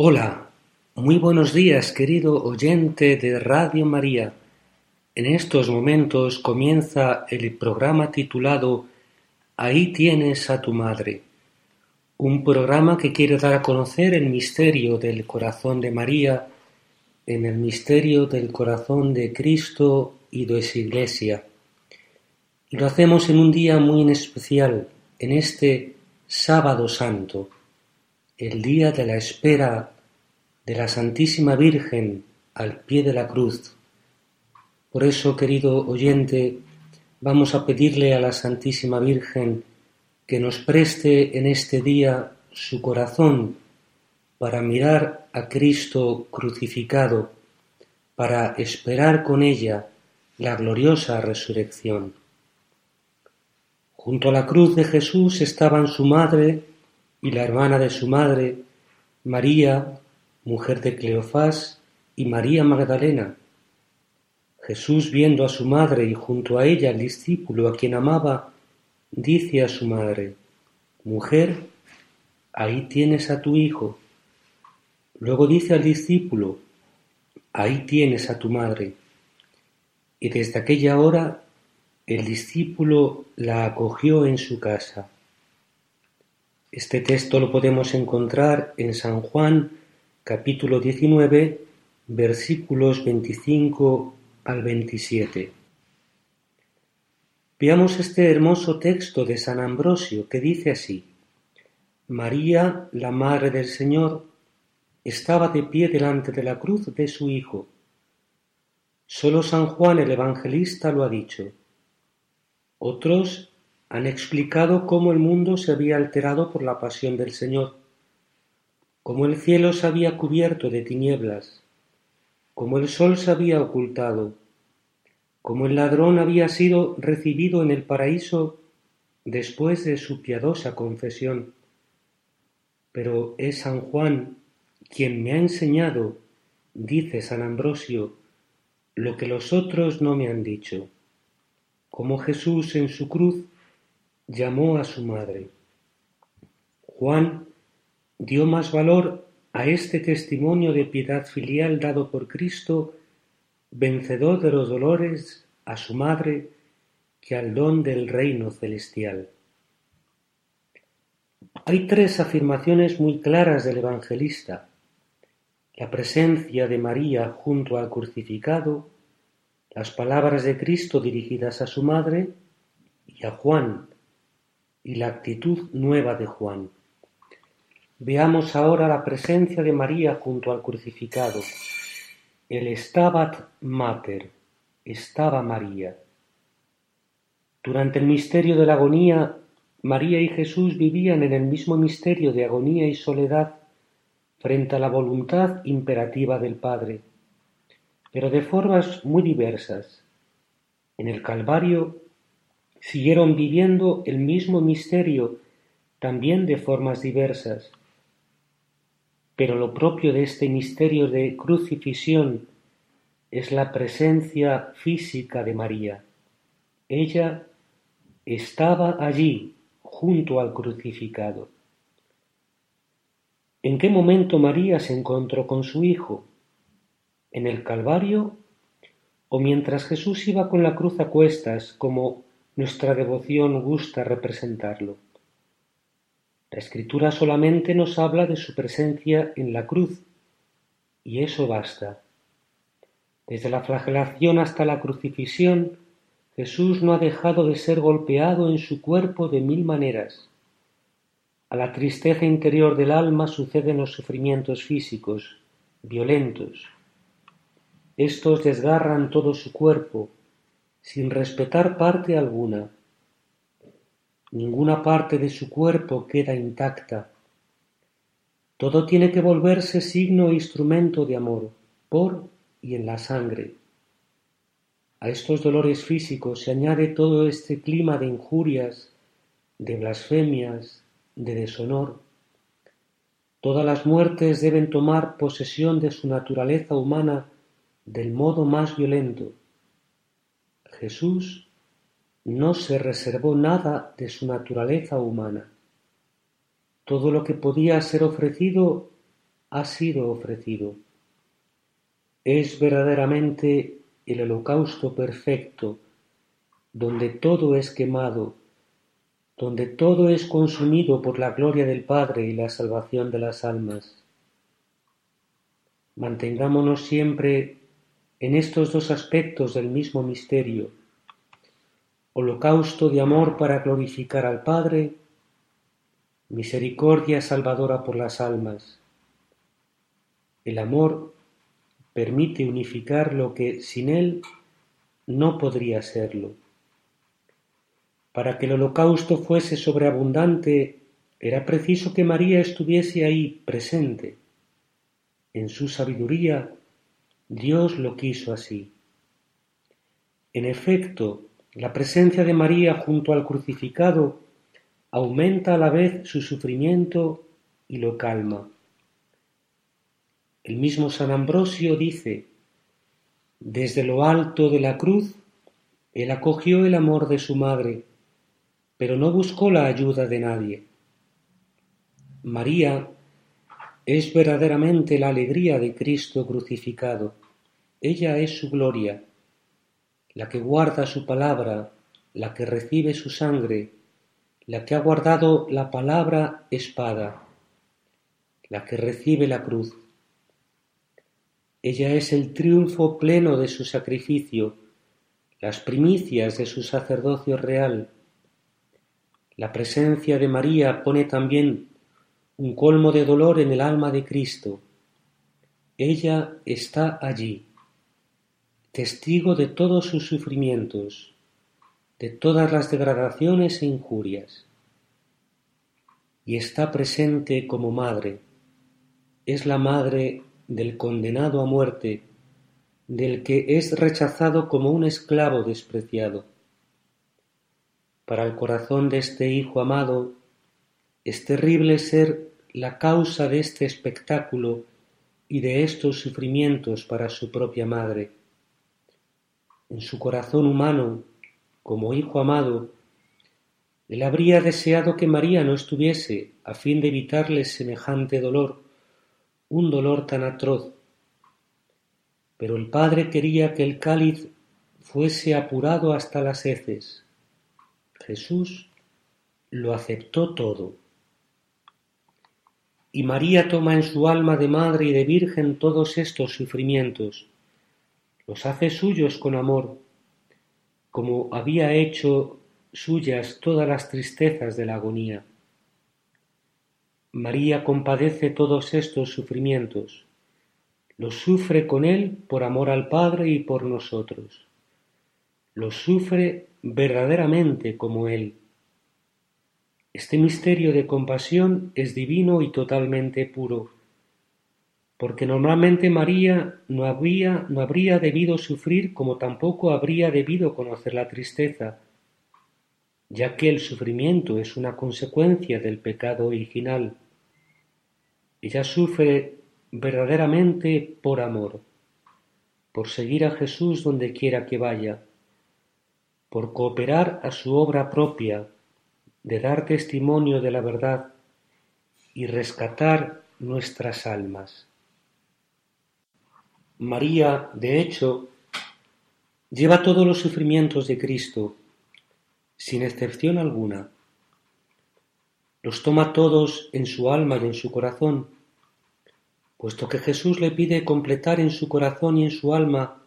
Hola, muy buenos días querido oyente de Radio María. En estos momentos comienza el programa titulado Ahí tienes a tu madre, un programa que quiere dar a conocer el misterio del corazón de María en el misterio del corazón de Cristo y de su Iglesia. Y lo hacemos en un día muy en especial, en este sábado santo, el día de la espera de la Santísima Virgen al pie de la cruz. Por eso, querido oyente, vamos a pedirle a la Santísima Virgen que nos preste en este día su corazón para mirar a Cristo crucificado, para esperar con ella la gloriosa resurrección. Junto a la cruz de Jesús estaban su madre y la hermana de su madre, María, mujer de Cleofás, y María Magdalena. Jesús, viendo a su madre y junto a ella al discípulo a quien amaba, dice a su madre, Mujer, ahí tienes a tu hijo. Luego dice al discípulo, Ahí tienes a tu madre. Y desde aquella hora el discípulo la acogió en su casa. Este texto lo podemos encontrar en San Juan capítulo 19 versículos 25 al 27. Veamos este hermoso texto de San Ambrosio que dice así, María, la Madre del Señor, estaba de pie delante de la cruz de su Hijo. Solo San Juan el Evangelista lo ha dicho. Otros han explicado cómo el mundo se había alterado por la pasión del Señor, cómo el cielo se había cubierto de tinieblas, cómo el sol se había ocultado, cómo el ladrón había sido recibido en el paraíso después de su piadosa confesión. Pero es San Juan quien me ha enseñado, dice San Ambrosio, lo que los otros no me han dicho, cómo Jesús en su cruz llamó a su madre. Juan dio más valor a este testimonio de piedad filial dado por Cristo, vencedor de los dolores, a su madre, que al don del reino celestial. Hay tres afirmaciones muy claras del evangelista. La presencia de María junto al crucificado, las palabras de Cristo dirigidas a su madre y a Juan, y la actitud nueva de Juan. Veamos ahora la presencia de María junto al crucificado. El Stabat Mater, estaba María. Durante el misterio de la agonía, María y Jesús vivían en el mismo misterio de agonía y soledad frente a la voluntad imperativa del Padre, pero de formas muy diversas. En el Calvario siguieron viviendo el mismo misterio, también de formas diversas. Pero lo propio de este misterio de crucifixión es la presencia física de María. Ella estaba allí junto al crucificado. ¿En qué momento María se encontró con su Hijo? ¿En el Calvario? ¿O mientras Jesús iba con la cruz a cuestas, como nuestra devoción gusta representarlo? La Escritura solamente nos habla de su presencia en la cruz, y eso basta. Desde la flagelación hasta la crucifixión, Jesús no ha dejado de ser golpeado en su cuerpo de mil maneras. A la tristeza interior del alma suceden los sufrimientos físicos, violentos. Estos desgarran todo su cuerpo, sin respetar parte alguna. Ninguna parte de su cuerpo queda intacta. Todo tiene que volverse signo e instrumento de amor, por y en la sangre. A estos dolores físicos se añade todo este clima de injurias, de blasfemias, de deshonor. Todas las muertes deben tomar posesión de su naturaleza humana del modo más violento. Jesús no se reservó nada de su naturaleza humana. Todo lo que podía ser ofrecido ha sido ofrecido. Es verdaderamente el holocausto perfecto, donde todo es quemado, donde todo es consumido por la gloria del Padre y la salvación de las almas. Mantengámonos siempre en estos dos aspectos del mismo misterio, holocausto de amor para glorificar al Padre, misericordia salvadora por las almas. El amor permite unificar lo que sin él no podría serlo. Para que el holocausto fuese sobreabundante, era preciso que María estuviese ahí presente. En su sabiduría, Dios lo quiso así. En efecto, la presencia de María junto al crucificado aumenta a la vez su sufrimiento y lo calma. El mismo San Ambrosio dice, desde lo alto de la cruz, él acogió el amor de su madre, pero no buscó la ayuda de nadie. María es verdaderamente la alegría de Cristo crucificado. Ella es su gloria, la que guarda su palabra, la que recibe su sangre, la que ha guardado la palabra espada, la que recibe la cruz. Ella es el triunfo pleno de su sacrificio, las primicias de su sacerdocio real. La presencia de María pone también un colmo de dolor en el alma de Cristo. Ella está allí, testigo de todos sus sufrimientos, de todas las degradaciones e injurias. Y está presente como madre. Es la madre del condenado a muerte, del que es rechazado como un esclavo despreciado. Para el corazón de este Hijo amado, es terrible ser la causa de este espectáculo y de estos sufrimientos para su propia madre. En su corazón humano, como hijo amado, él habría deseado que María no estuviese a fin de evitarle semejante dolor, un dolor tan atroz. Pero el Padre quería que el cáliz fuese apurado hasta las heces. Jesús lo aceptó todo y María toma en su alma de madre y de virgen todos estos sufrimientos, los hace suyos con amor, como había hecho suyas todas las tristezas de la agonía. María compadece todos estos sufrimientos, los sufre con él por amor al Padre y por nosotros, los sufre verdaderamente como él este misterio de compasión es divino y totalmente puro, porque normalmente María no habría, no habría debido sufrir como tampoco habría debido conocer la tristeza, ya que el sufrimiento es una consecuencia del pecado original. Ella sufre verdaderamente por amor, por seguir a Jesús donde quiera que vaya, por cooperar a su obra propia, de dar testimonio de la verdad y rescatar nuestras almas. María, de hecho, lleva todos los sufrimientos de Cristo, sin excepción alguna. Los toma todos en su alma y en su corazón, puesto que Jesús le pide completar en su corazón y en su alma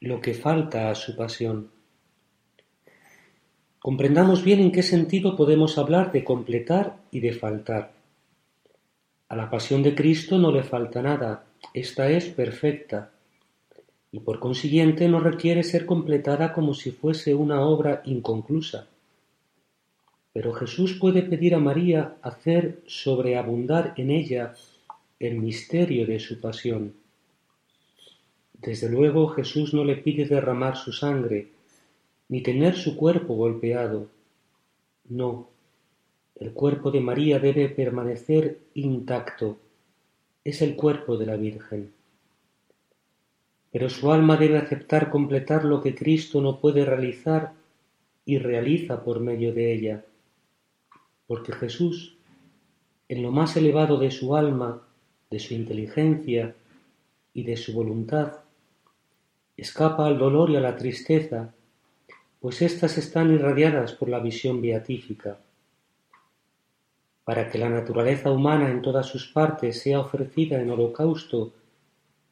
lo que falta a su pasión. Comprendamos bien en qué sentido podemos hablar de completar y de faltar. A la pasión de Cristo no le falta nada, esta es perfecta, y por consiguiente no requiere ser completada como si fuese una obra inconclusa. Pero Jesús puede pedir a María hacer sobreabundar en ella el misterio de su pasión. Desde luego Jesús no le pide derramar su sangre, ni tener su cuerpo golpeado. No, el cuerpo de María debe permanecer intacto. Es el cuerpo de la Virgen. Pero su alma debe aceptar completar lo que Cristo no puede realizar y realiza por medio de ella. Porque Jesús, en lo más elevado de su alma, de su inteligencia y de su voluntad, escapa al dolor y a la tristeza, pues éstas están irradiadas por la visión beatífica. Para que la naturaleza humana en todas sus partes sea ofrecida en holocausto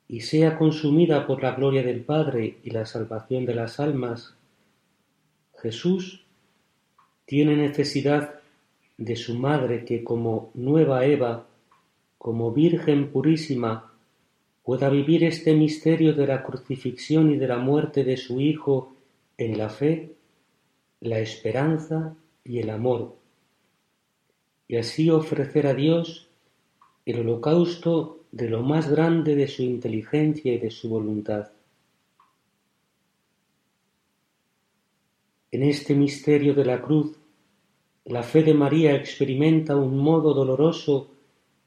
y sea consumida por la gloria del Padre y la salvación de las almas, Jesús tiene necesidad de su madre que como nueva Eva, como Virgen purísima, pueda vivir este misterio de la crucifixión y de la muerte de su Hijo en la fe, la esperanza y el amor, y así ofrecer a Dios el holocausto de lo más grande de su inteligencia y de su voluntad. En este misterio de la cruz, la fe de María experimenta un modo doloroso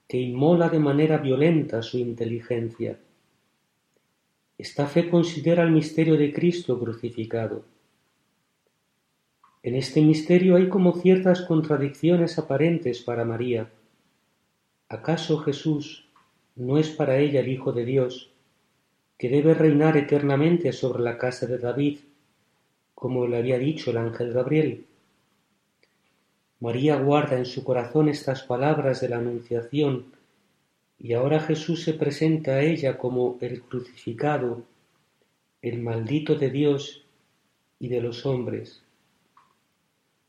que inmola de manera violenta su inteligencia. Esta fe considera el misterio de Cristo crucificado. En este misterio hay como ciertas contradicciones aparentes para María. ¿Acaso Jesús no es para ella el Hijo de Dios, que debe reinar eternamente sobre la casa de David, como le había dicho el ángel Gabriel? María guarda en su corazón estas palabras de la Anunciación, y ahora Jesús se presenta a ella como el crucificado, el maldito de Dios y de los hombres.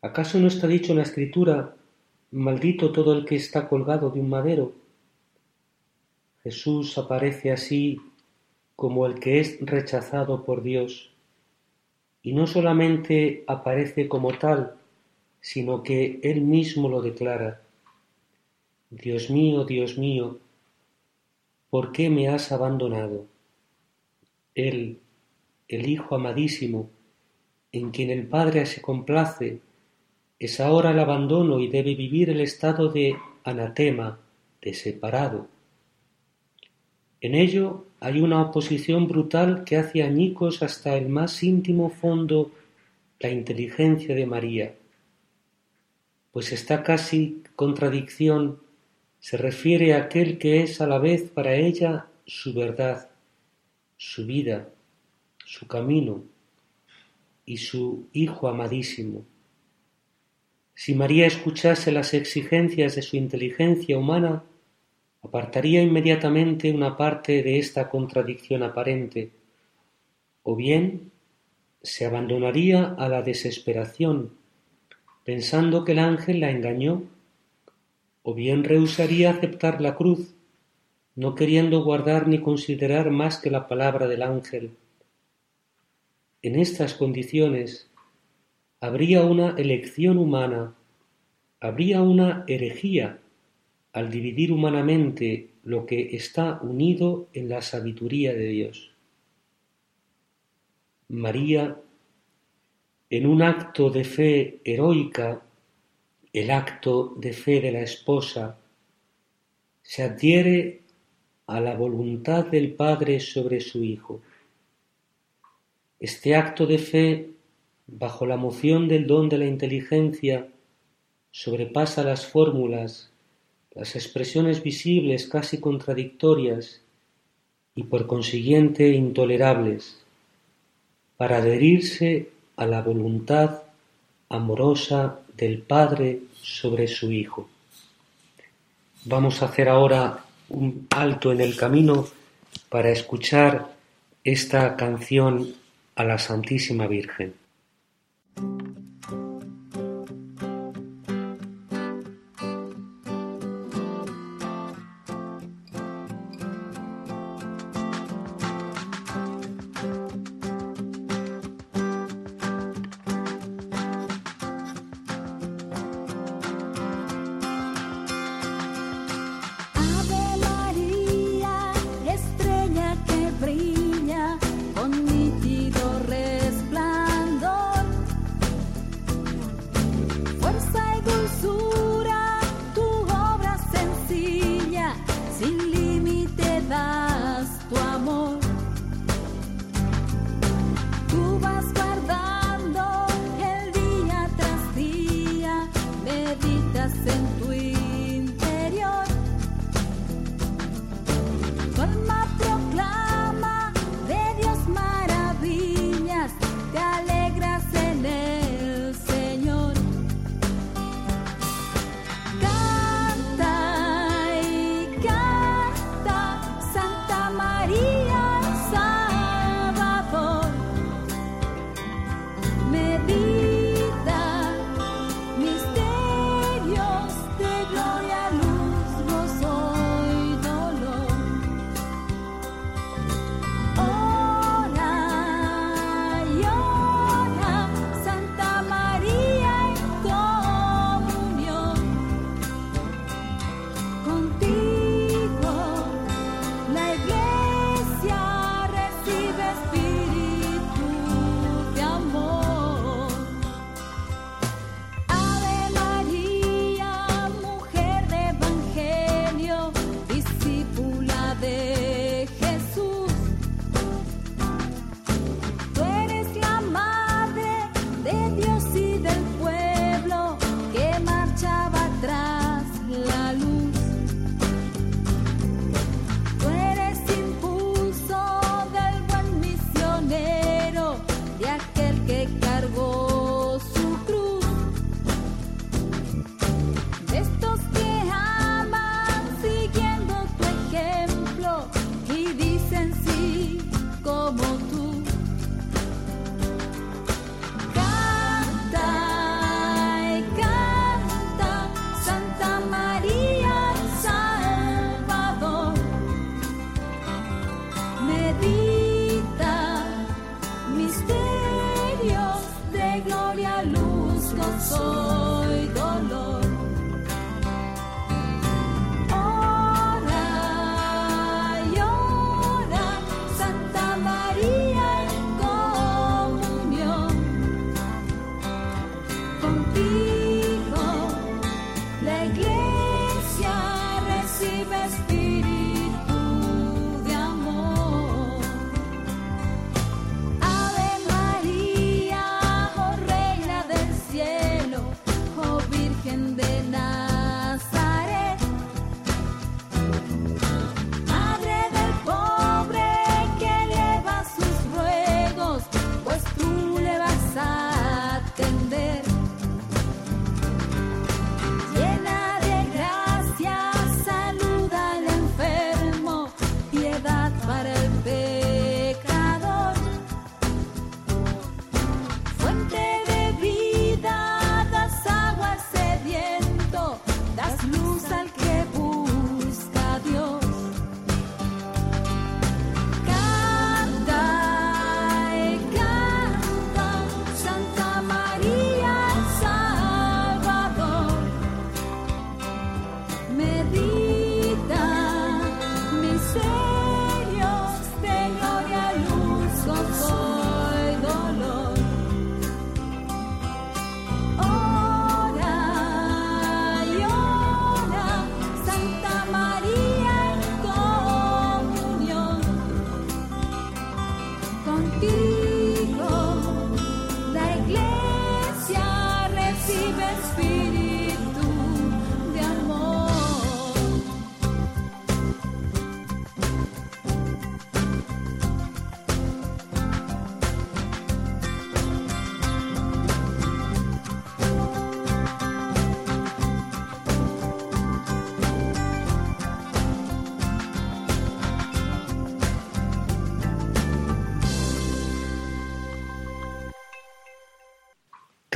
¿Acaso no está dicho en la Escritura, maldito todo el que está colgado de un madero? Jesús aparece así como el que es rechazado por Dios, y no solamente aparece como tal, sino que Él mismo lo declara. Dios mío, Dios mío, ¿por qué me has abandonado? Él, el Hijo amadísimo, en quien el Padre se complace, es ahora el abandono y debe vivir el estado de anatema, de separado. En ello hay una oposición brutal que hace añicos hasta el más íntimo fondo la inteligencia de María, pues esta casi contradicción se refiere a aquel que es a la vez para ella su verdad, su vida, su camino y su Hijo amadísimo. Si María escuchase las exigencias de su inteligencia humana, apartaría inmediatamente una parte de esta contradicción aparente, o bien se abandonaría a la desesperación, pensando que el ángel la engañó, o bien rehusaría aceptar la cruz, no queriendo guardar ni considerar más que la palabra del ángel. En estas condiciones habría una elección humana, habría una herejía al dividir humanamente lo que está unido en la sabiduría de Dios. María, en un acto de fe heroica, el acto de fe de la esposa, se adhiere a la voluntad del Padre sobre su Hijo. Este acto de fe, bajo la moción del don de la inteligencia, sobrepasa las fórmulas las expresiones visibles casi contradictorias y por consiguiente intolerables, para adherirse a la voluntad amorosa del Padre sobre su Hijo. Vamos a hacer ahora un alto en el camino para escuchar esta canción a la Santísima Virgen.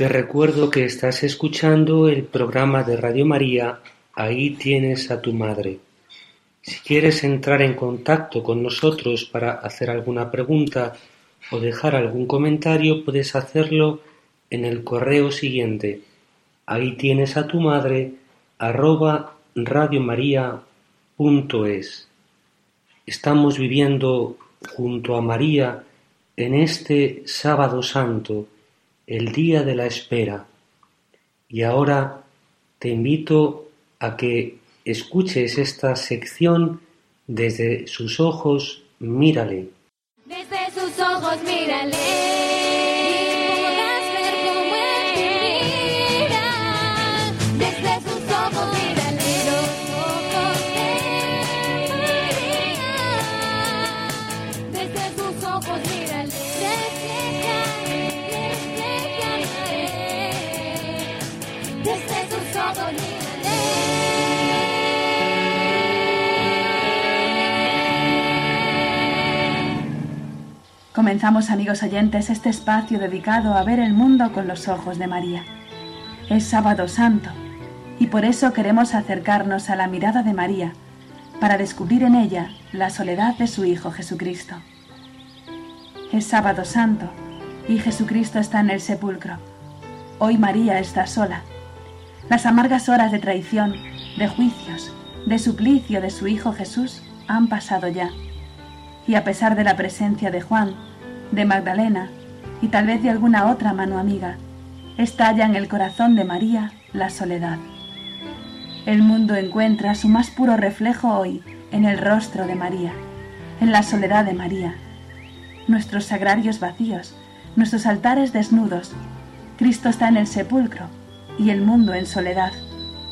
Te recuerdo que estás escuchando el programa de Radio María Ahí tienes a tu madre. Si quieres entrar en contacto con nosotros para hacer alguna pregunta o dejar algún comentario, puedes hacerlo en el correo siguiente. Ahí tienes a tu madre arroba radiomaria.es. Estamos viviendo junto a María en este sábado santo el día de la espera. Y ahora te invito a que escuches esta sección desde sus ojos, mírale. Desde sus ojos, mírale. Comenzamos, amigos oyentes, este espacio dedicado a ver el mundo con los ojos de María. Es sábado santo y por eso queremos acercarnos a la mirada de María para descubrir en ella la soledad de su Hijo Jesucristo. Es sábado santo y Jesucristo está en el sepulcro. Hoy María está sola. Las amargas horas de traición, de juicios, de suplicio de su Hijo Jesús han pasado ya. Y a pesar de la presencia de Juan, de Magdalena y tal vez de alguna otra mano amiga, estalla en el corazón de María la soledad. El mundo encuentra su más puro reflejo hoy en el rostro de María, en la soledad de María. Nuestros sagrarios vacíos, nuestros altares desnudos, Cristo está en el sepulcro y el mundo en soledad,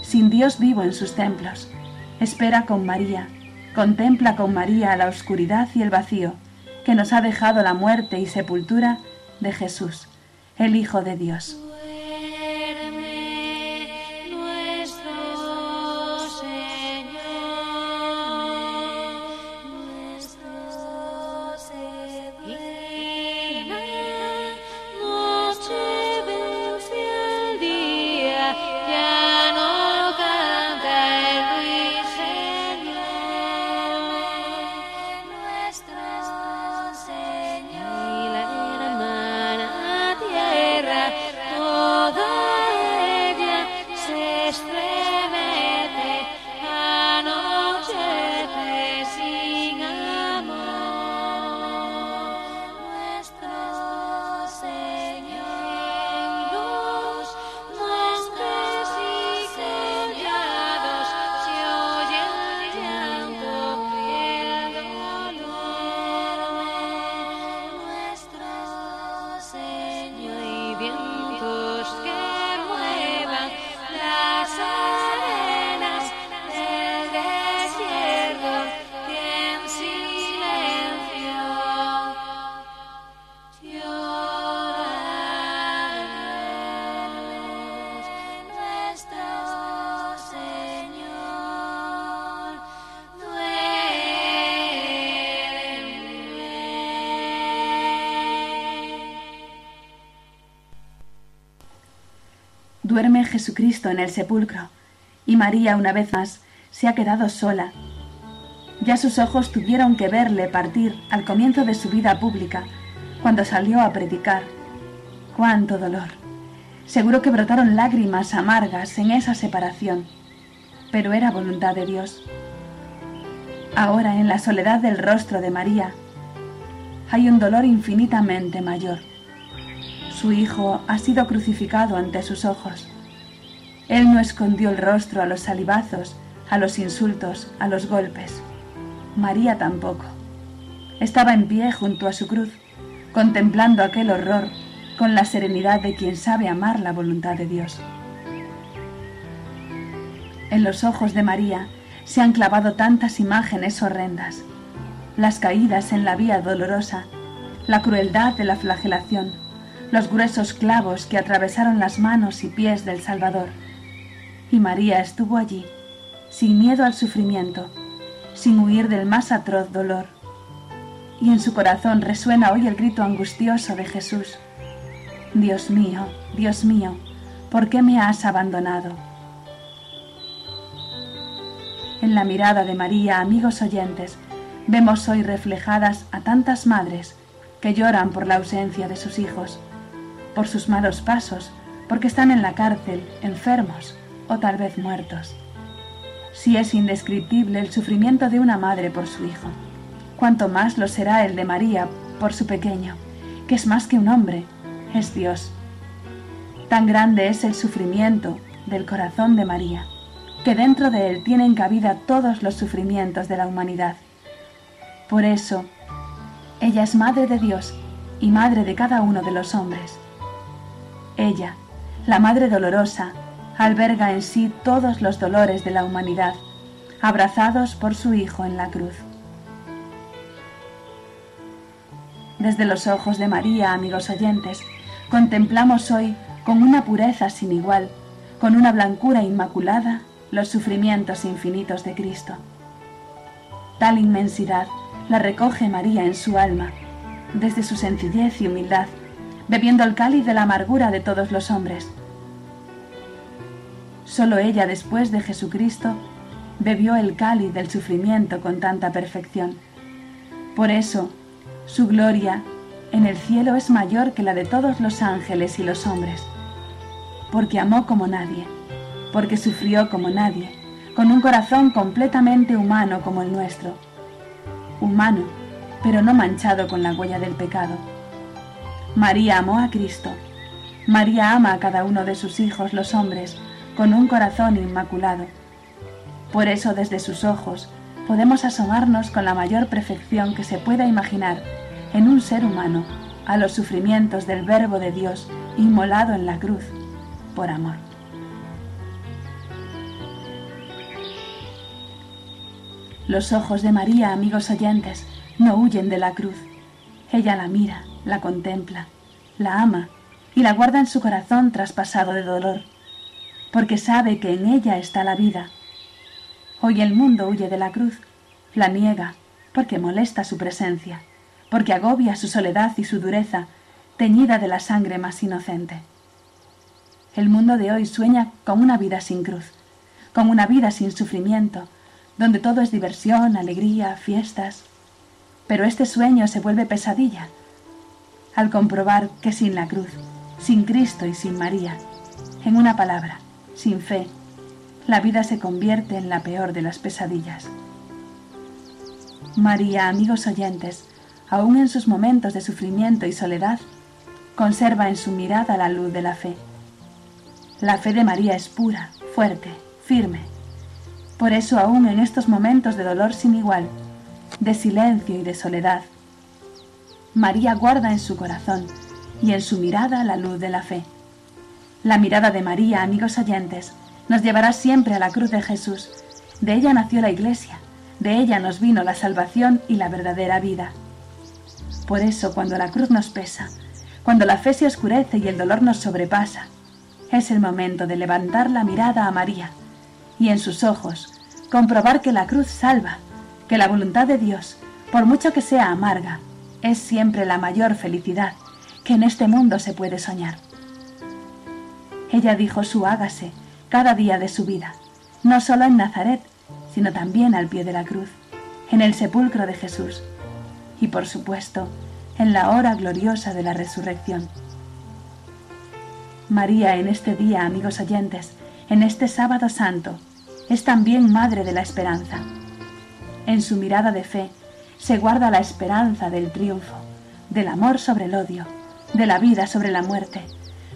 sin Dios vivo en sus templos. Espera con María, contempla con María la oscuridad y el vacío, que nos ha dejado la muerte y sepultura de Jesús, el Hijo de Dios. Duerme Jesucristo en el sepulcro, y María una vez más se ha quedado sola. Ya sus ojos tuvieron que verle partir al comienzo de su vida pública, cuando salió a predicar. ¡Cuánto dolor! Seguro que brotaron lágrimas amargas en esa separación, pero era voluntad de Dios. Ahora, en la soledad del rostro de María, hay un dolor infinitamente mayor. Su Hijo ha sido crucificado ante sus ojos. Él no escondió el rostro a los salivazos, a los insultos, a los golpes. María tampoco. Estaba en pie junto a su cruz, contemplando aquel horror con la serenidad de quien sabe amar la voluntad de Dios. En los ojos de María se han clavado tantas imágenes horrendas, las caídas en la vía dolorosa, la crueldad de la flagelación, los gruesos clavos que atravesaron las manos y pies del Salvador. Y María estuvo allí, sin miedo al sufrimiento, sin huir del más atroz dolor. Y en su corazón resuena hoy el grito angustioso de Jesús. Dios mío, Dios mío, ¿por qué me has abandonado? En la mirada de María, amigos oyentes, vemos hoy reflejadas a tantas madres que lloran por la ausencia de sus hijos, por sus malos pasos, porque están en la cárcel, enfermos o tal vez muertos. Si es indescriptible el sufrimiento de una madre por su hijo, cuanto más lo será el de María por su pequeño, que es más que un hombre, es Dios. Tan grande es el sufrimiento del corazón de María, que dentro de él tienen cabida todos los sufrimientos de la humanidad. Por eso, ella es madre de Dios y madre de cada uno de los hombres. Ella, la Madre Dolorosa, alberga en sí todos los dolores de la humanidad, abrazados por su Hijo en la cruz. Desde los ojos de María, amigos oyentes, contemplamos hoy con una pureza sin igual, con una blancura inmaculada, los sufrimientos infinitos de Cristo. Tal inmensidad la recoge María en su alma, desde su sencillez y humildad, bebiendo el cáliz de la amargura de todos los hombres. Solo ella, después de Jesucristo, bebió el cáliz del sufrimiento con tanta perfección. Por eso, su gloria en el cielo es mayor que la de todos los ángeles y los hombres, porque amó como nadie, porque sufrió como nadie, con un corazón completamente humano como el nuestro, humano, pero no manchado con la huella del pecado. María amó a Cristo, María ama a cada uno de sus hijos los hombres con un corazón inmaculado. Por eso desde sus ojos podemos asomarnos con la mayor perfección que se pueda imaginar en un ser humano a los sufrimientos del Verbo de Dios inmolado en la cruz por amor. Los ojos de María, amigos oyentes, no huyen de la cruz. Ella la mira, la contempla, la ama y la guarda en su corazón traspasado de dolor, porque sabe que en ella está la vida. Hoy el mundo huye de la cruz, la niega, porque molesta su presencia porque agobia su soledad y su dureza, teñida de la sangre más inocente. El mundo de hoy sueña con una vida sin cruz, con una vida sin sufrimiento, donde todo es diversión, alegría, fiestas. Pero este sueño se vuelve pesadilla al comprobar que sin la cruz, sin Cristo y sin María, en una palabra, sin fe, la vida se convierte en la peor de las pesadillas. María, amigos oyentes, aun en sus momentos de sufrimiento y soledad, conserva en su mirada la luz de la fe. La fe de María es pura, fuerte, firme. Por eso aún en estos momentos de dolor sin igual, de silencio y de soledad, María guarda en su corazón y en su mirada la luz de la fe. La mirada de María, amigos oyentes, nos llevará siempre a la cruz de Jesús. De ella nació la Iglesia, de ella nos vino la salvación y la verdadera vida. Por eso, cuando la cruz nos pesa, cuando la fe se oscurece y el dolor nos sobrepasa, es el momento de levantar la mirada a María y en sus ojos comprobar que la cruz salva, que la voluntad de Dios, por mucho que sea amarga, es siempre la mayor felicidad que en este mundo se puede soñar. Ella dijo su hágase cada día de su vida, no solo en Nazaret, sino también al pie de la cruz, en el sepulcro de Jesús y, por supuesto, en la hora gloriosa de la resurrección. María en este día, amigos oyentes, en este sábado santo, es también madre de la esperanza. En su mirada de fe se guarda la esperanza del triunfo, del amor sobre el odio, de la vida sobre la muerte,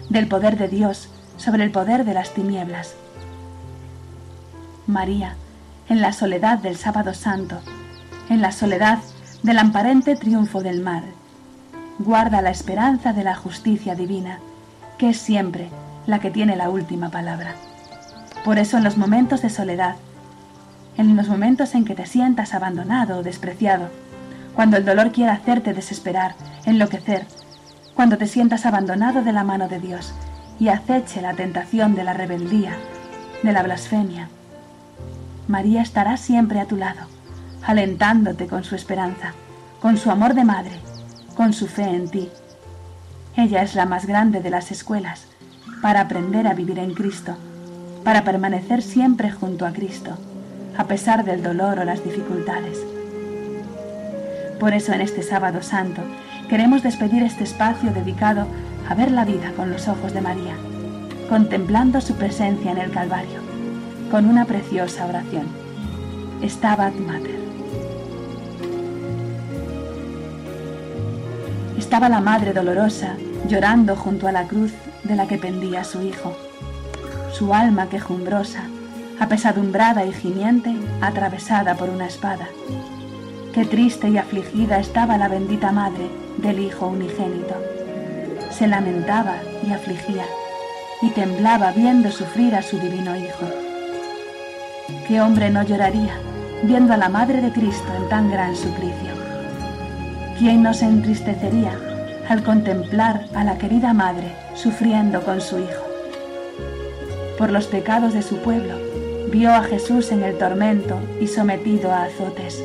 del poder de Dios sobre el poder de las tinieblas. María, en la soledad del sábado santo, en la soledad del amparente triunfo del mal, guarda la esperanza de la justicia divina, que es siempre la que tiene la última palabra. Por eso en los momentos de soledad, en los momentos en que te sientas abandonado o despreciado, cuando el dolor quiera hacerte desesperar, enloquecer, cuando te sientas abandonado de la mano de Dios y aceche la tentación de la rebeldía, de la blasfemia, María estará siempre a tu lado, alentándote con su esperanza, con su amor de madre, con su fe en ti. Ella es la más grande de las escuelas para aprender a vivir en Cristo, para permanecer siempre junto a Cristo, a pesar del dolor o las dificultades. Por eso en este sábado santo queremos despedir este espacio dedicado a ver la vida con los ojos de María, contemplando su presencia en el Calvario, con una preciosa oración. Stabat Mater. Estaba la Madre Dolorosa llorando junto a la cruz de la que pendía su Hijo su alma quejumbrosa, apesadumbrada y gimiente, atravesada por una espada. Qué triste y afligida estaba la bendita madre del Hijo unigénito. Se lamentaba y afligía, y temblaba viendo sufrir a su divino Hijo. ¿Qué hombre no lloraría viendo a la Madre de Cristo en tan gran suplicio? ¿Quién no se entristecería al contemplar a la querida Madre sufriendo con su Hijo? por los pecados de su pueblo, vio a Jesús en el tormento y sometido a azotes.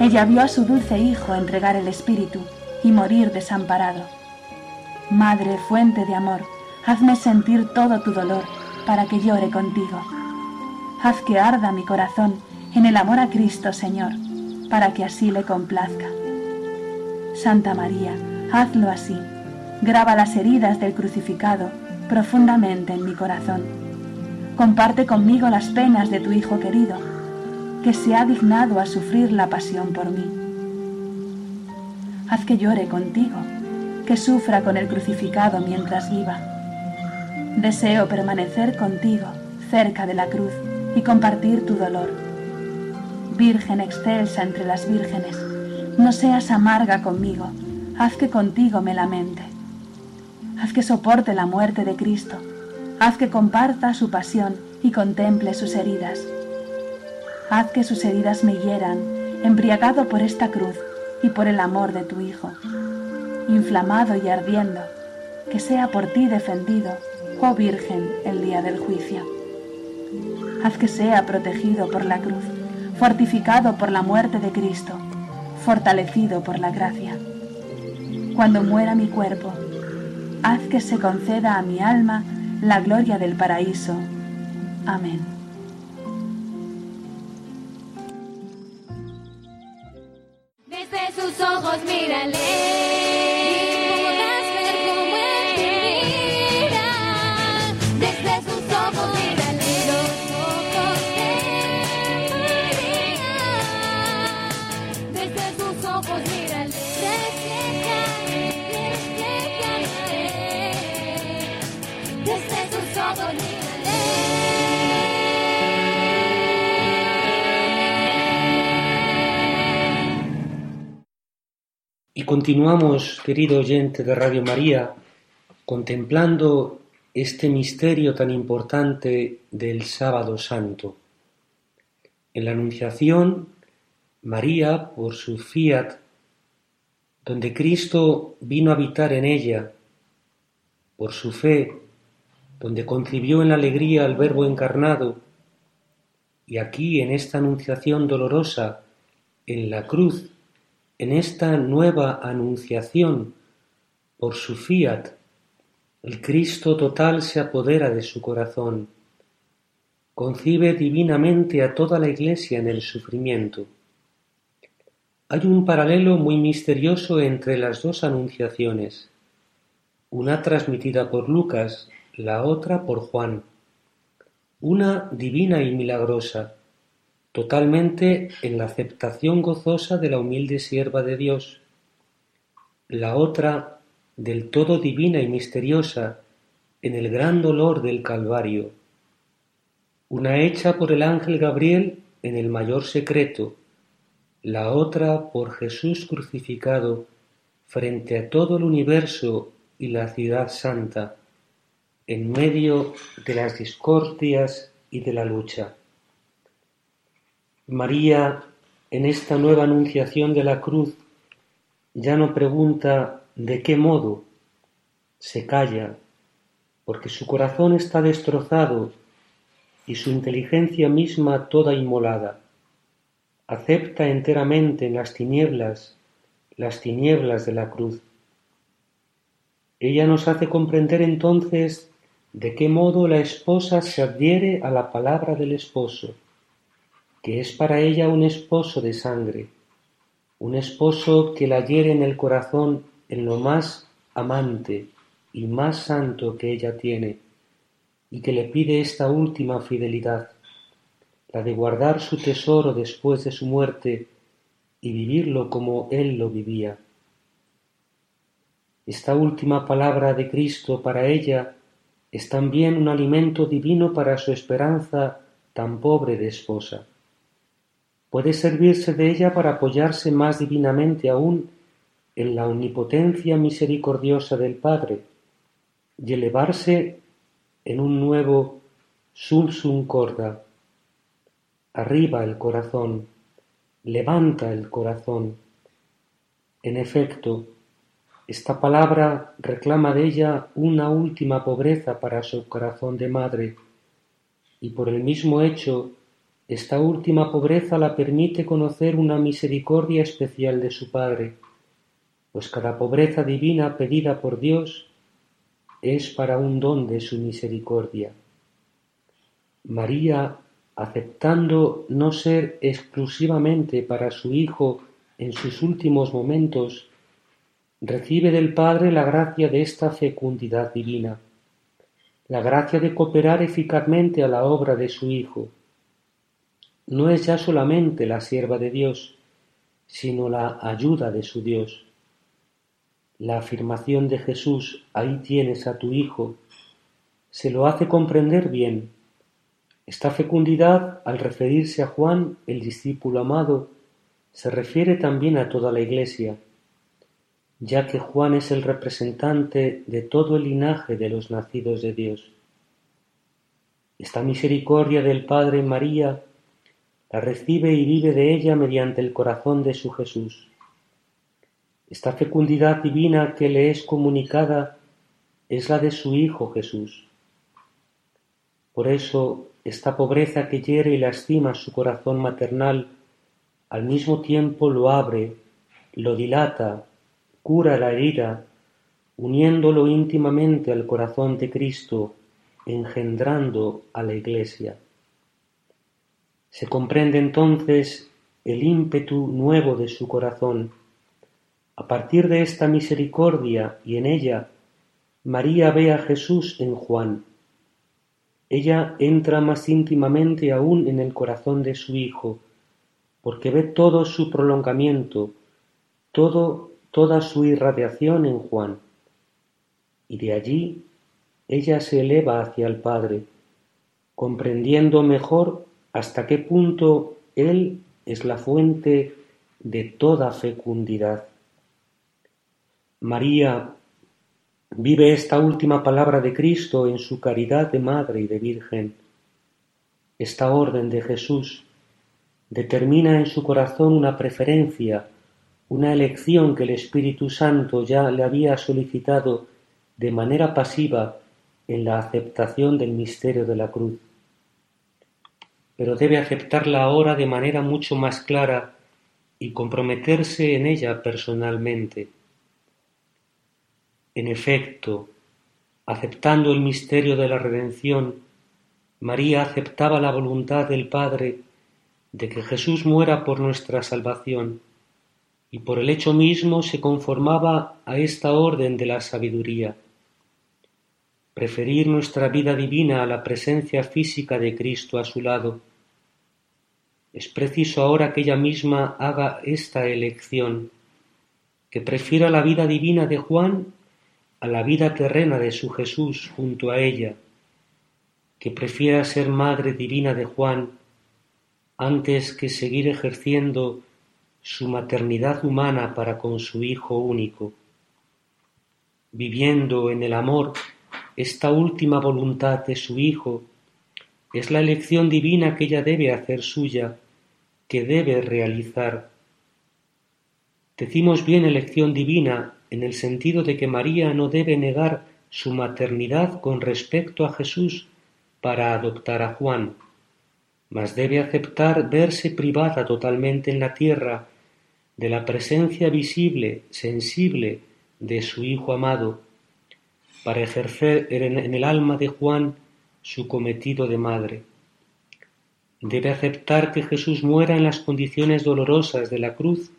Ella vio a su dulce Hijo entregar el Espíritu y morir desamparado. Madre, fuente de amor, hazme sentir todo tu dolor para que llore contigo. Haz que arda mi corazón en el amor a Cristo, Señor, para que así le complazca. Santa María, hazlo así. Graba las heridas del crucificado profundamente en mi corazón. Comparte conmigo las penas de tu Hijo querido, que se ha dignado a sufrir la pasión por mí. Haz que llore contigo, que sufra con el crucificado mientras viva. Deseo permanecer contigo, cerca de la cruz, y compartir tu dolor. Virgen excelsa entre las vírgenes, no seas amarga conmigo, haz que contigo me lamente. Haz que soporte la muerte de Cristo. Haz que comparta su pasión y contemple sus heridas. Haz que sus heridas me hieran, embriagado por esta cruz y por el amor de tu Hijo. Inflamado y ardiendo, que sea por ti defendido, oh Virgen, el día del juicio. Haz que sea protegido por la cruz, fortificado por la muerte de Cristo, fortalecido por la gracia. Cuando muera mi cuerpo, haz que se conceda a mi alma la gloria del paraíso. Amén. Desde sus ojos mírale. Continuamos, querido oyente de Radio María, contemplando este misterio tan importante del sábado santo. En la Anunciación, María, por su fiat, donde Cristo vino a habitar en ella, por su fe, donde concibió en alegría al Verbo encarnado, y aquí en esta Anunciación dolorosa, en la cruz, en esta nueva anunciación por su fiat, El Cristo total se apodera de su corazón, concibe divinamente a toda la Iglesia en el sufrimiento. Hay un paralelo muy misterioso entre las dos anunciaciones, una transmitida por Lucas, la otra por Juan, una divina y milagrosa, totalmente en la aceptación gozosa de la humilde sierva de Dios, la otra del todo divina y misteriosa en el gran dolor del Calvario, una hecha por el ángel Gabriel en el mayor secreto, la otra por Jesús crucificado frente a todo el universo y la ciudad santa, en medio de las discordias y de la lucha. María, en esta nueva anunciación de la cruz, ya no pregunta de qué modo, se calla, porque su corazón está destrozado y su inteligencia misma toda inmolada. Acepta enteramente en las tinieblas las tinieblas de la cruz. Ella nos hace comprender entonces de qué modo la esposa se adhiere a la palabra del esposo, que es para ella un esposo de sangre, un esposo que la hiere en el corazón en lo más amante y más santo que ella tiene, y que le pide esta última fidelidad, la de guardar su tesoro después de su muerte y vivirlo como él lo vivía. Esta última palabra de Cristo para ella es también un alimento divino para su esperanza tan pobre de esposa. Puede servirse de ella para apoyarse más divinamente aún en la omnipotencia misericordiosa del Padre y elevarse en un nuevo sum corda. Arriba el corazón, levanta el corazón. En efecto, esta palabra reclama de ella una última pobreza para su corazón de madre, y por el mismo hecho, esta última pobreza la permite conocer una misericordia especial de su Padre, pues cada pobreza divina pedida por Dios es para un don de su misericordia. María, aceptando no ser exclusivamente para su Hijo en sus últimos momentos, recibe del Padre la gracia de esta fecundidad divina, la gracia de cooperar eficazmente a la obra de su Hijo. No es ya solamente la sierva de Dios, sino la ayuda de su Dios. La afirmación de Jesús ahí tienes a tu Hijo se lo hace comprender bien. Esta fecundidad, al referirse a Juan, el discípulo amado, se refiere también a toda la Iglesia, ya que Juan es el representante de todo el linaje de los nacidos de Dios. Esta misericordia del Padre María la recibe y vive de ella mediante el corazón de su Jesús. Esta fecundidad divina que le es comunicada es la de su Hijo Jesús. Por eso, esta pobreza que hiere y lastima su corazón maternal, al mismo tiempo lo abre, lo dilata, cura la herida, uniéndolo íntimamente al corazón de Cristo, engendrando a la Iglesia. Se comprende entonces el ímpetu nuevo de su corazón, a partir de esta misericordia y en ella, María ve a Jesús en Juan. Ella entra más íntimamente aún en el corazón de su Hijo, porque ve todo su prolongamiento, todo, toda su irradiación en Juan. Y de allí ella se eleva hacia el Padre, comprendiendo mejor hasta qué punto Él es la fuente de toda fecundidad. María vive esta última palabra de Cristo en su caridad de madre y de virgen. Esta orden de Jesús determina en su corazón una preferencia, una elección que el Espíritu Santo ya le había solicitado de manera pasiva en la aceptación del misterio de la cruz. Pero debe aceptarla ahora de manera mucho más clara y comprometerse en ella personalmente. En efecto, Aceptando el misterio de la redención, María aceptaba la voluntad del Padre de que Jesús muera por nuestra salvación, y por el hecho mismo se conformaba a esta orden de la sabiduría. Preferir nuestra vida divina a la presencia física de Cristo a su lado. Es preciso ahora que ella misma haga esta elección, que prefiera la vida divina de Juan a la vida terrena de su Jesús junto a ella, que prefiera ser madre divina de Juan antes que seguir ejerciendo su maternidad humana para con su Hijo único. Viviendo en el amor esta última voluntad de su Hijo, es la elección divina que ella debe hacer suya, que debe realizar. Decimos bien elección divina en el sentido de que María no debe negar su maternidad con respecto a Jesús para adoptar a Juan, mas debe aceptar verse privada totalmente en la tierra de la presencia visible, sensible de su Hijo amado, para ejercer en el alma de Juan su cometido de madre. Debe aceptar que Jesús muera en las condiciones dolorosas de la cruz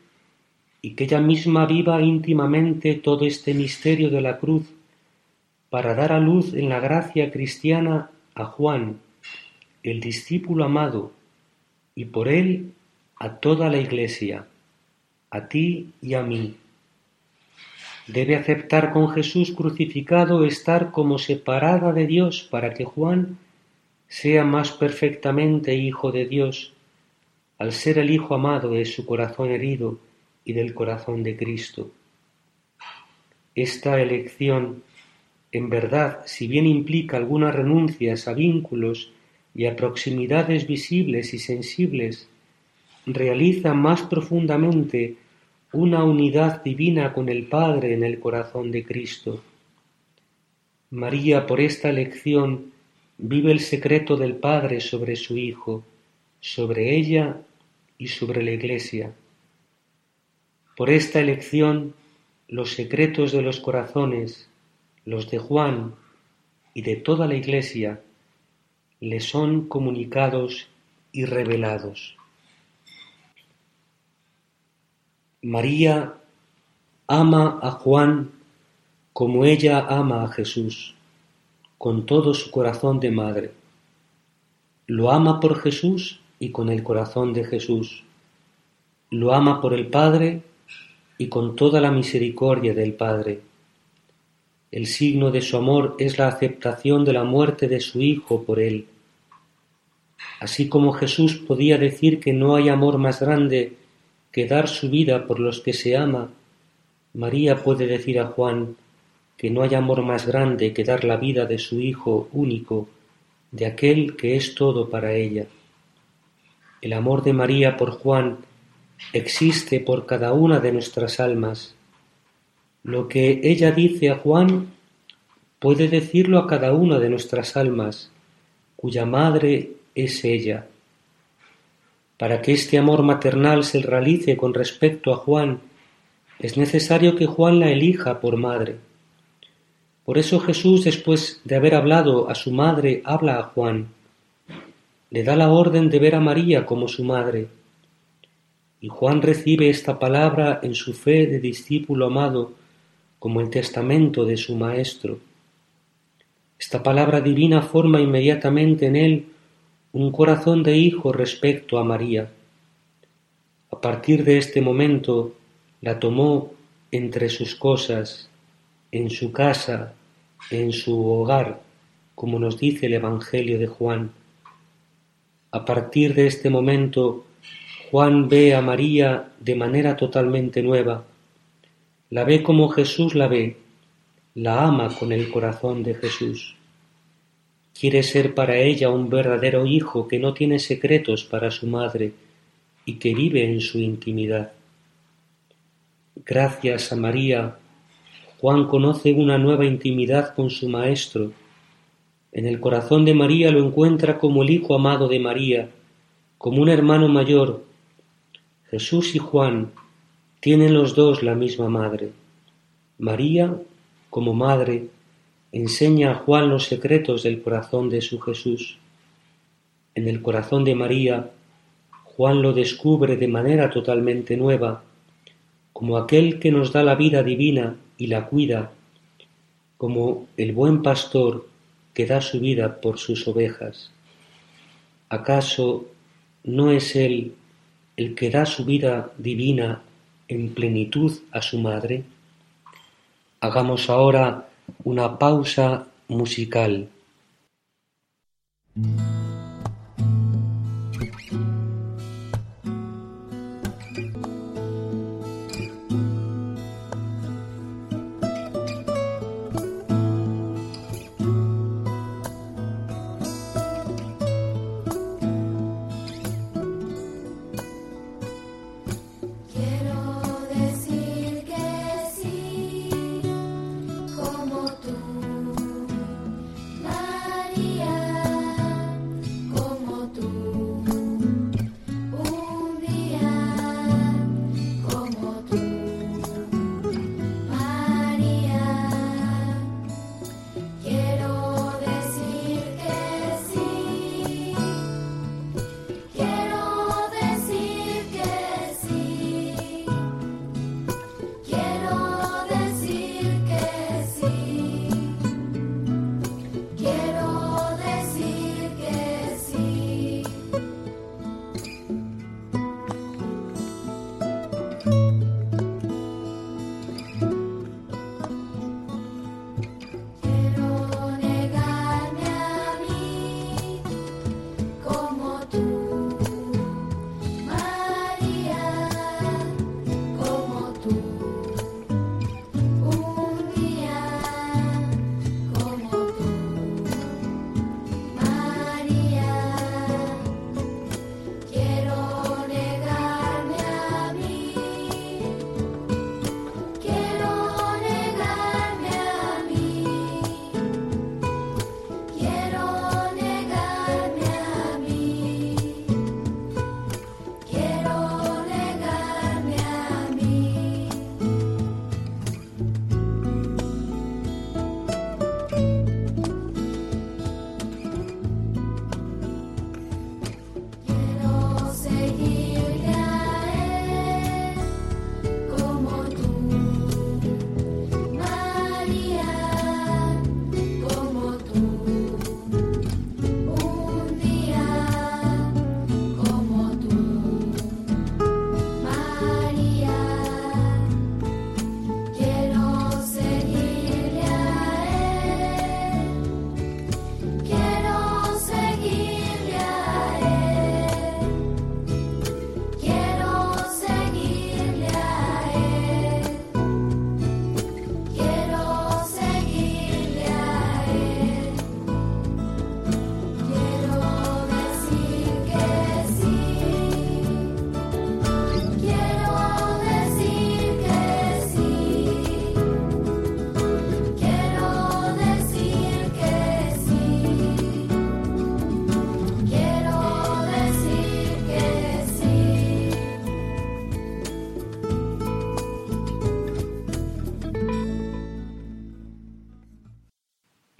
y que ella misma viva íntimamente todo este misterio de la cruz para dar a luz en la gracia cristiana a Juan, el discípulo amado, y por él a toda la Iglesia, a ti y a mí. Debe aceptar con Jesús crucificado estar como separada de Dios para que Juan sea más perfectamente hijo de Dios, al ser el hijo amado de su corazón herido y del corazón de Cristo. Esta elección, en verdad, si bien implica algunas renuncias a vínculos y a proximidades visibles y sensibles, realiza más profundamente una unidad divina con el Padre en el corazón de Cristo. María por esta elección vive el secreto del Padre sobre su Hijo, sobre ella y sobre la Iglesia. Por esta elección, los secretos de los corazones, los de Juan y de toda la Iglesia, le son comunicados y revelados. María ama a Juan como ella ama a Jesús, con todo su corazón de madre. Lo ama por Jesús y con el corazón de Jesús. Lo ama por el Padre y con toda la misericordia del Padre. El signo de su amor es la aceptación de la muerte de su Hijo por él. Así como Jesús podía decir que no hay amor más grande que dar su vida por los que se ama, María puede decir a Juan que no hay amor más grande que dar la vida de su Hijo único, de aquel que es todo para ella. El amor de María por Juan existe por cada una de nuestras almas. Lo que ella dice a Juan puede decirlo a cada una de nuestras almas, cuya madre es ella. Para que este amor maternal se realice con respecto a Juan, es necesario que Juan la elija por madre. Por eso Jesús, después de haber hablado a su madre, habla a Juan. Le da la orden de ver a María como su madre y Juan recibe esta palabra en su fe de discípulo amado como el testamento de su Maestro. Esta palabra divina forma inmediatamente en él un corazón de hijo respecto a María. A partir de este momento la tomó entre sus cosas, en su casa, en su hogar, como nos dice el Evangelio de Juan. A partir de este momento Juan ve a María de manera totalmente nueva. La ve como Jesús la ve, la ama con el corazón de Jesús. Quiere ser para ella un verdadero hijo que no tiene secretos para su madre y que vive en su intimidad. Gracias a María, Juan conoce una nueva intimidad con su Maestro. En el corazón de María lo encuentra como el Hijo amado de María, como un hermano mayor Jesús y Juan tienen los dos la misma madre. María, como madre, enseña a Juan los secretos del corazón de su Jesús. En el corazón de María, Juan lo descubre de manera totalmente nueva, como aquel que nos da la vida divina y la cuida, como el buen pastor que da su vida por sus ovejas. ¿Acaso no es Él el que da su vida divina en plenitud a su madre? Hagamos ahora una pausa musical.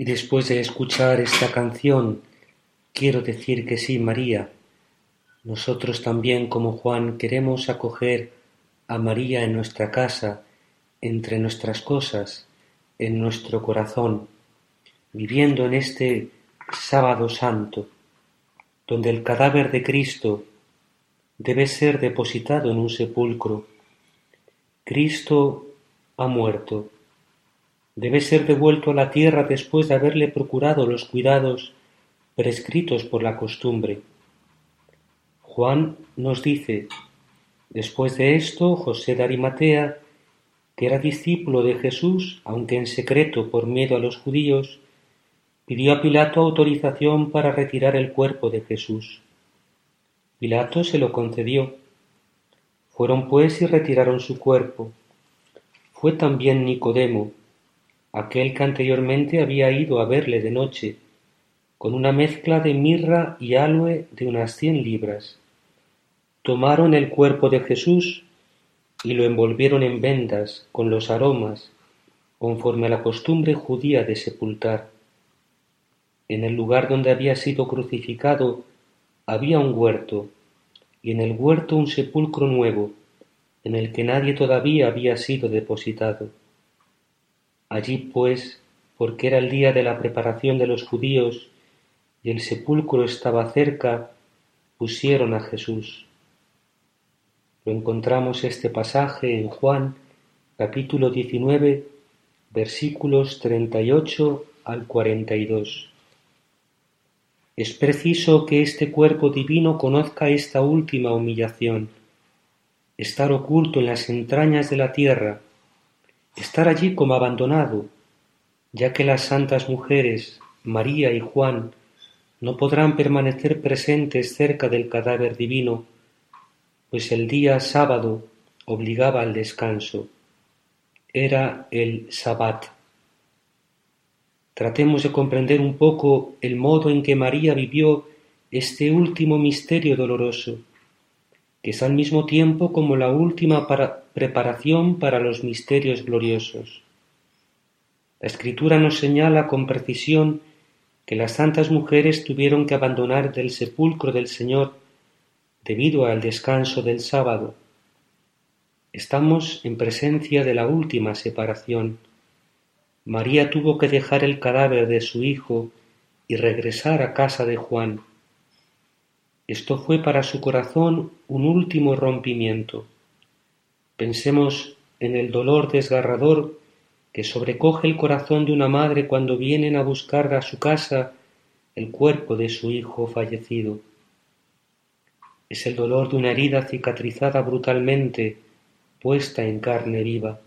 Después de escuchar esta canción, quiero decir que sí, María. Nosotros también, como Juan, queremos acoger a María en nuestra casa, entre nuestras cosas, en nuestro corazón, viviendo en este sábado santo, donde el cadáver de Cristo debe ser depositado en un sepulcro. Cristo ha muerto debe ser devuelto a la tierra después de haberle procurado los cuidados prescritos por la costumbre. Juan nos dice, después de esto, José de Arimatea, que era discípulo de Jesús, aunque en secreto por miedo a los judíos, pidió a Pilato autorización para retirar el cuerpo de Jesús. Pilato se lo concedió. Fueron pues y retiraron su cuerpo. Fue también Nicodemo, aquel que anteriormente había ido a verle de noche, con una mezcla de mirra y aloe de unas cien libras. Tomaron el cuerpo de Jesús y lo envolvieron en vendas con los aromas conforme a la costumbre judía de sepultar. En el lugar donde había sido crucificado había un huerto, y en el huerto un sepulcro nuevo, en el que nadie todavía había sido depositado. Allí pues, porque era el día de la preparación de los judíos, y el sepulcro estaba cerca, pusieron a Jesús. Lo encontramos este pasaje en Juan capítulo 19 versículos 38 al 42. Es preciso que este cuerpo divino conozca esta última humillación, estar oculto en las entrañas de la tierra, estar allí como abandonado, ya que las santas mujeres, María y Juan, no podrán permanecer presentes cerca del cadáver divino, pues el día sábado obligaba al descanso era el Sabbat. Tratemos de comprender un poco el modo en que María vivió este último misterio doloroso, que es al mismo tiempo como la última preparación para los misterios gloriosos. La escritura nos señala con precisión que las santas mujeres tuvieron que abandonar del sepulcro del Señor debido al descanso del sábado Estamos en presencia de la última separación. María tuvo que dejar el cadáver de su hijo y regresar a casa de Juan. Esto fue para su corazón un último rompimiento. Pensemos en el dolor desgarrador que sobrecoge el corazón de una madre cuando vienen a buscar a su casa el cuerpo de su hijo fallecido. Es el dolor de una herida cicatrizada brutalmente puesta en carne viva.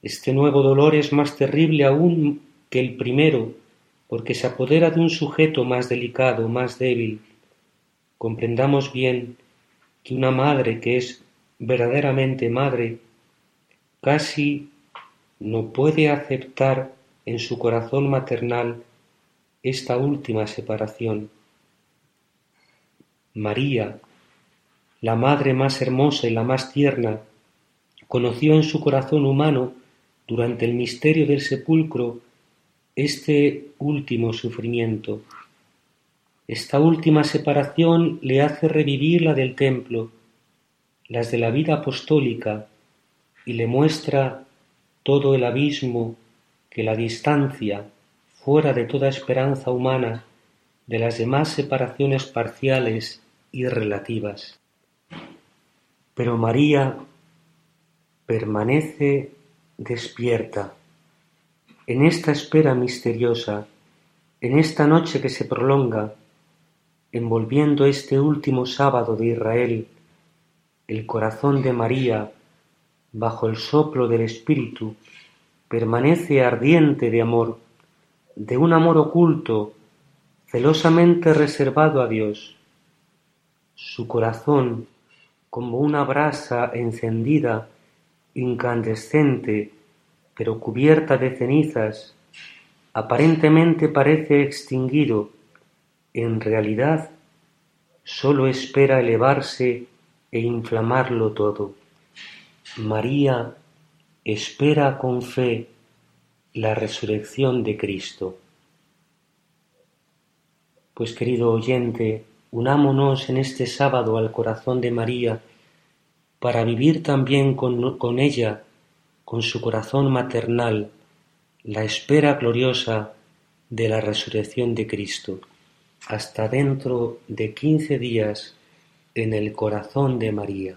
Este nuevo dolor es más terrible aún que el primero, porque se apodera de un sujeto más delicado, más débil. Comprendamos bien que una madre que es verdaderamente madre casi no puede aceptar en su corazón maternal esta última separación. María, la madre más hermosa y la más tierna, conoció en su corazón humano, durante el misterio del sepulcro, este último sufrimiento. Esta última separación le hace revivir la del templo, las de la vida apostólica, y le muestra todo el abismo que la distancia, fuera de toda esperanza humana, de las demás separaciones parciales y relativas. Pero María permanece despierta en esta espera misteriosa, en esta noche que se prolonga, envolviendo este último sábado de Israel, el corazón de María, bajo el soplo del Espíritu, permanece ardiente de amor, de un amor oculto, celosamente reservado a Dios. Su corazón como una brasa encendida, incandescente, pero cubierta de cenizas, aparentemente parece extinguido, en realidad sólo espera elevarse e inflamarlo todo. María espera con fe la resurrección de Cristo. Pues querido oyente, unámonos en este sábado al corazón de María para vivir también con, con ella, con su corazón maternal, la espera gloriosa de la resurrección de Cristo, hasta dentro de quince días en el corazón de María.